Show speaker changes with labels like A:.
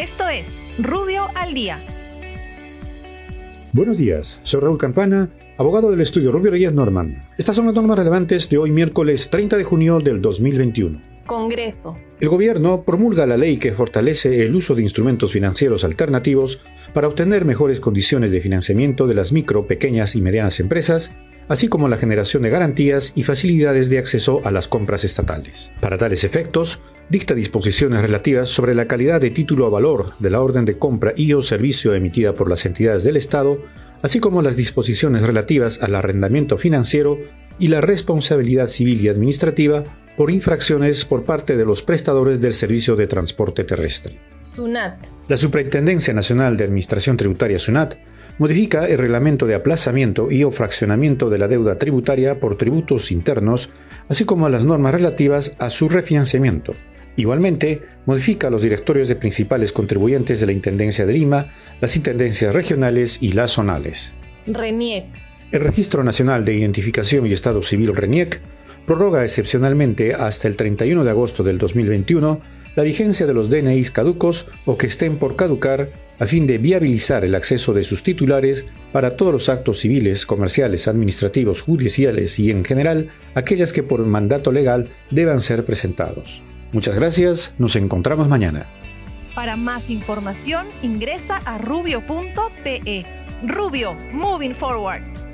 A: Esto es Rubio al Día.
B: Buenos días, soy Raúl Campana, abogado del estudio Rubio Reyes Norman. Estas son las normas relevantes de hoy miércoles 30 de junio del 2021.
A: Congreso.
B: El gobierno promulga la ley que fortalece el uso de instrumentos financieros alternativos para obtener mejores condiciones de financiamiento de las micro, pequeñas y medianas empresas así como la generación de garantías y facilidades de acceso a las compras estatales. Para tales efectos, dicta disposiciones relativas sobre la calidad de título a valor de la orden de compra y o servicio emitida por las entidades del Estado, así como las disposiciones relativas al arrendamiento financiero y la responsabilidad civil y administrativa por infracciones por parte de los prestadores del servicio de transporte terrestre.
A: SUNAT.
B: La Superintendencia Nacional de Administración Tributaria SUNAT modifica el reglamento de aplazamiento y o fraccionamiento de la deuda tributaria por tributos internos, así como las normas relativas a su refinanciamiento. Igualmente, modifica los directorios de principales contribuyentes de la Intendencia de Lima, las Intendencias regionales y las zonales.
A: RENIEC.
B: El Registro Nacional de Identificación y Estado Civil RENIEC prorroga excepcionalmente hasta el 31 de agosto del 2021 la vigencia de los DNIs caducos o que estén por caducar a fin de viabilizar el acceso de sus titulares para todos los actos civiles, comerciales, administrativos, judiciales y en general aquellas que por mandato legal deban ser presentados. Muchas gracias, nos encontramos mañana.
A: Para más información ingresa a rubio.pe. Rubio, moving forward.